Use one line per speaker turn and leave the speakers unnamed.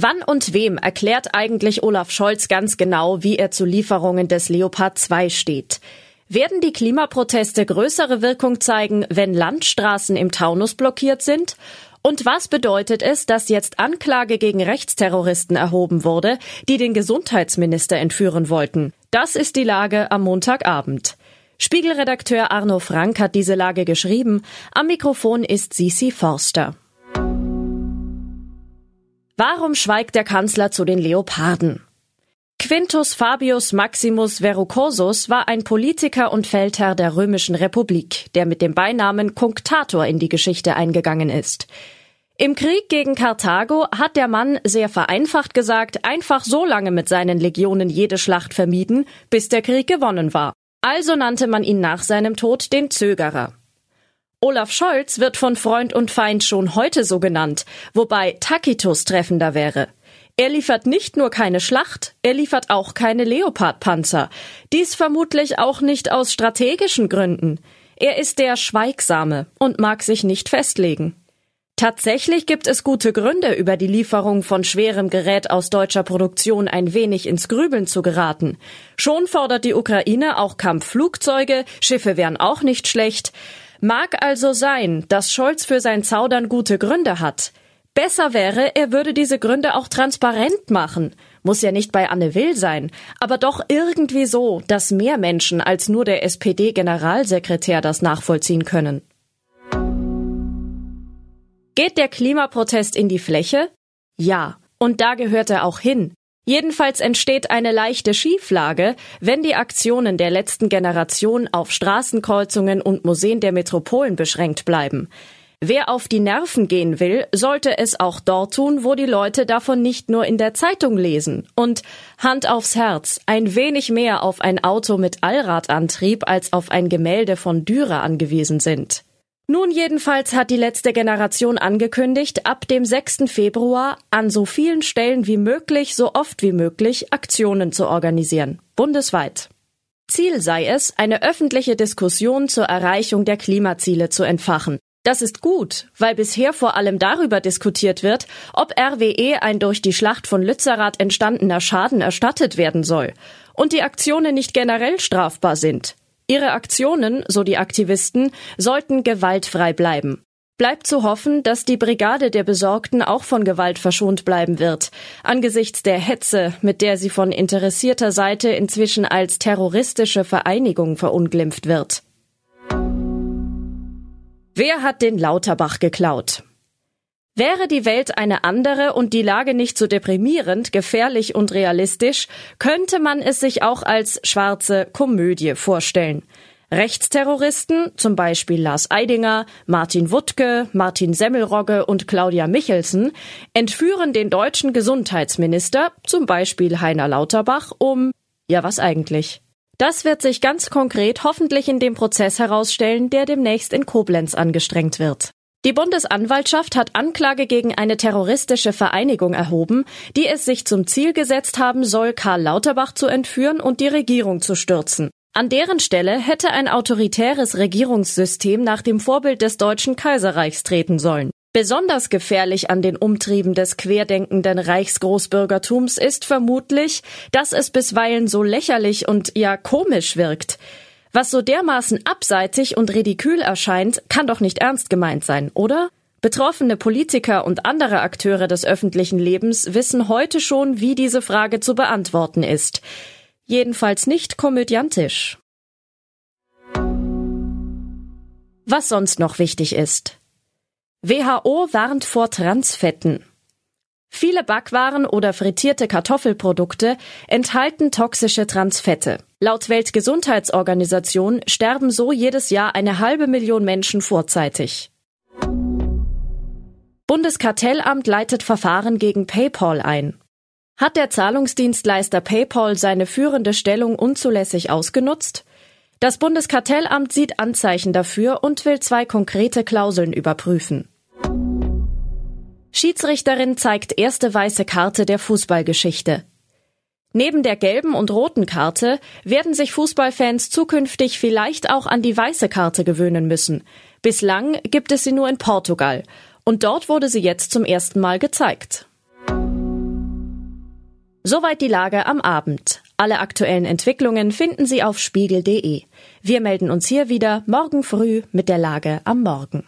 Wann und wem erklärt eigentlich Olaf Scholz ganz genau, wie er zu Lieferungen des Leopard 2 steht? Werden die Klimaproteste größere Wirkung zeigen, wenn Landstraßen im Taunus blockiert sind? Und was bedeutet es, dass jetzt Anklage gegen Rechtsterroristen erhoben wurde, die den Gesundheitsminister entführen wollten? Das ist die Lage am Montagabend. Spiegelredakteur Arno Frank hat diese Lage geschrieben. Am Mikrofon ist Sisi Forster. Warum schweigt der Kanzler zu den Leoparden? Quintus Fabius Maximus Verrucosus war ein Politiker und Feldherr der Römischen Republik, der mit dem Beinamen Cunctator in die Geschichte eingegangen ist. Im Krieg gegen Karthago hat der Mann sehr vereinfacht gesagt einfach so lange mit seinen Legionen jede Schlacht vermieden, bis der Krieg gewonnen war. Also nannte man ihn nach seinem Tod den Zögerer. Olaf Scholz wird von Freund und Feind schon heute so genannt, wobei Tacitus treffender wäre. Er liefert nicht nur keine Schlacht, er liefert auch keine Leopardpanzer. Dies vermutlich auch nicht aus strategischen Gründen. Er ist der Schweigsame und mag sich nicht festlegen. Tatsächlich gibt es gute Gründe, über die Lieferung von schwerem Gerät aus deutscher Produktion ein wenig ins Grübeln zu geraten. Schon fordert die Ukraine auch Kampfflugzeuge, Schiffe wären auch nicht schlecht. Mag also sein, dass Scholz für sein Zaudern gute Gründe hat. Besser wäre, er würde diese Gründe auch transparent machen. Muss ja nicht bei Anne Will sein, aber doch irgendwie so, dass mehr Menschen als nur der SPD-Generalsekretär das nachvollziehen können. Geht der Klimaprotest in die Fläche? Ja, und da gehört er auch hin. Jedenfalls entsteht eine leichte Schieflage, wenn die Aktionen der letzten Generation auf Straßenkreuzungen und Museen der Metropolen beschränkt bleiben. Wer auf die Nerven gehen will, sollte es auch dort tun, wo die Leute davon nicht nur in der Zeitung lesen. Und Hand aufs Herz, ein wenig mehr auf ein Auto mit Allradantrieb als auf ein Gemälde von Dürer angewiesen sind. Nun jedenfalls hat die letzte Generation angekündigt, ab dem 6. Februar an so vielen Stellen wie möglich, so oft wie möglich Aktionen zu organisieren, bundesweit. Ziel sei es, eine öffentliche Diskussion zur Erreichung der Klimaziele zu entfachen. Das ist gut, weil bisher vor allem darüber diskutiert wird, ob RWE ein durch die Schlacht von Lützerath entstandener Schaden erstattet werden soll und die Aktionen nicht generell strafbar sind. Ihre Aktionen, so die Aktivisten, sollten gewaltfrei bleiben. Bleibt zu hoffen, dass die Brigade der Besorgten auch von Gewalt verschont bleiben wird, angesichts der Hetze, mit der sie von interessierter Seite inzwischen als terroristische Vereinigung verunglimpft wird. Wer hat den Lauterbach geklaut? Wäre die Welt eine andere und die Lage nicht so deprimierend, gefährlich und realistisch, könnte man es sich auch als schwarze Komödie vorstellen. Rechtsterroristen, zum Beispiel Lars Eidinger, Martin Wuttke, Martin Semmelrogge und Claudia Michelsen, entführen den deutschen Gesundheitsminister, zum Beispiel Heiner Lauterbach, um, ja was eigentlich? Das wird sich ganz konkret hoffentlich in dem Prozess herausstellen, der demnächst in Koblenz angestrengt wird. Die Bundesanwaltschaft hat Anklage gegen eine terroristische Vereinigung erhoben, die es sich zum Ziel gesetzt haben soll, Karl Lauterbach zu entführen und die Regierung zu stürzen. An deren Stelle hätte ein autoritäres Regierungssystem nach dem Vorbild des Deutschen Kaiserreichs treten sollen. Besonders gefährlich an den Umtrieben des querdenkenden Reichsgroßbürgertums ist vermutlich, dass es bisweilen so lächerlich und ja komisch wirkt. Was so dermaßen abseitig und ridikül erscheint, kann doch nicht ernst gemeint sein, oder? Betroffene Politiker und andere Akteure des öffentlichen Lebens wissen heute schon, wie diese Frage zu beantworten ist. Jedenfalls nicht komödiantisch. Was sonst noch wichtig ist. WHO warnt vor Transfetten. Viele Backwaren oder frittierte Kartoffelprodukte enthalten toxische Transfette. Laut Weltgesundheitsorganisation sterben so jedes Jahr eine halbe Million Menschen vorzeitig. Bundeskartellamt leitet Verfahren gegen PayPal ein. Hat der Zahlungsdienstleister PayPal seine führende Stellung unzulässig ausgenutzt? Das Bundeskartellamt sieht Anzeichen dafür und will zwei konkrete Klauseln überprüfen. Schiedsrichterin zeigt erste weiße Karte der Fußballgeschichte. Neben der gelben und roten Karte werden sich Fußballfans zukünftig vielleicht auch an die weiße Karte gewöhnen müssen. Bislang gibt es sie nur in Portugal und dort wurde sie jetzt zum ersten Mal gezeigt. Soweit die Lage am Abend. Alle aktuellen Entwicklungen finden Sie auf spiegel.de. Wir melden uns hier wieder morgen früh mit der Lage am Morgen.